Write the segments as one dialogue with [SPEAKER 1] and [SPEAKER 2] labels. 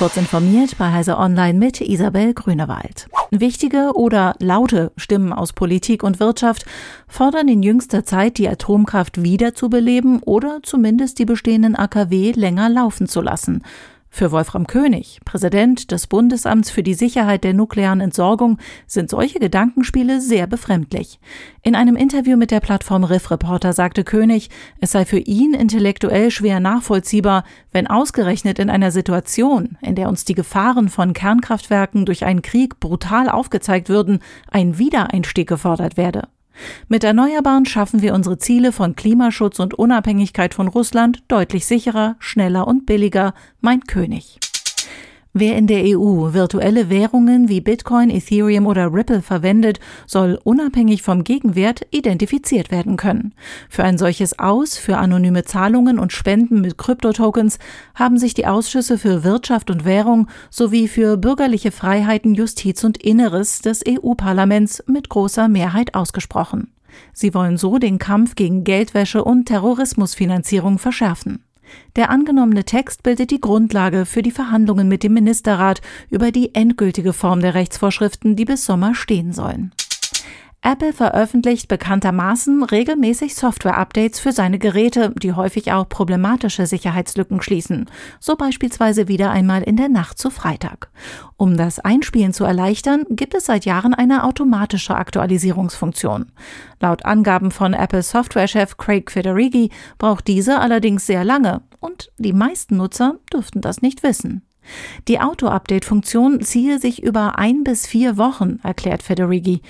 [SPEAKER 1] Kurz informiert bei Heise Online mit Isabel Grünewald. Wichtige oder laute Stimmen aus Politik und Wirtschaft fordern in jüngster Zeit, die Atomkraft wiederzubeleben oder zumindest die bestehenden AKW länger laufen zu lassen. Für Wolfram König, Präsident des Bundesamts für die Sicherheit der nuklearen Entsorgung, sind solche Gedankenspiele sehr befremdlich. In einem Interview mit der Plattform Riff Reporter sagte König, es sei für ihn intellektuell schwer nachvollziehbar, wenn ausgerechnet in einer Situation, in der uns die Gefahren von Kernkraftwerken durch einen Krieg brutal aufgezeigt würden, ein Wiedereinstieg gefordert werde. Mit Erneuerbaren schaffen wir unsere Ziele von Klimaschutz und Unabhängigkeit von Russland deutlich sicherer, schneller und billiger, meint König. Wer in der EU virtuelle Währungen wie Bitcoin, Ethereum oder Ripple verwendet, soll unabhängig vom Gegenwert identifiziert werden können. Für ein solches Aus, für anonyme Zahlungen und Spenden mit Kryptotokens haben sich die Ausschüsse für Wirtschaft und Währung sowie für bürgerliche Freiheiten, Justiz und Inneres des EU-Parlaments mit großer Mehrheit ausgesprochen. Sie wollen so den Kampf gegen Geldwäsche und Terrorismusfinanzierung verschärfen. Der angenommene Text bildet die Grundlage für die Verhandlungen mit dem Ministerrat über die endgültige Form der Rechtsvorschriften, die bis Sommer stehen sollen. Apple veröffentlicht bekanntermaßen regelmäßig Software-Updates für seine Geräte, die häufig auch problematische Sicherheitslücken schließen, so beispielsweise wieder einmal in der Nacht zu Freitag. Um das Einspielen zu erleichtern, gibt es seit Jahren eine automatische Aktualisierungsfunktion. Laut Angaben von Apple Software-Chef Craig Federighi braucht diese allerdings sehr lange und die meisten Nutzer dürften das nicht wissen. Die Auto-Update-Funktion ziehe sich über ein bis vier Wochen, erklärt Federighi.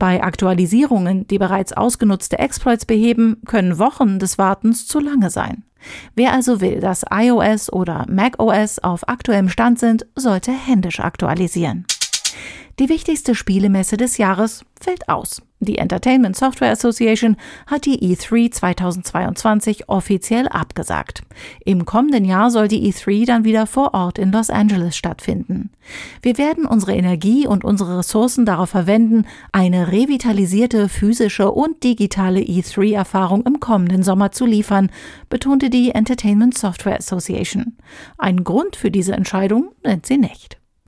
[SPEAKER 1] Bei Aktualisierungen, die bereits ausgenutzte Exploits beheben, können Wochen des Wartens zu lange sein. Wer also will, dass iOS oder macOS auf aktuellem Stand sind, sollte händisch aktualisieren. Die wichtigste Spielemesse des Jahres fällt aus. Die Entertainment Software Association hat die E3 2022 offiziell abgesagt. Im kommenden Jahr soll die E3 dann wieder vor Ort in Los Angeles stattfinden. Wir werden unsere Energie und unsere Ressourcen darauf verwenden, eine revitalisierte physische und digitale E3-Erfahrung im kommenden Sommer zu liefern, betonte die Entertainment Software Association. Ein Grund für diese Entscheidung nennt sie nicht.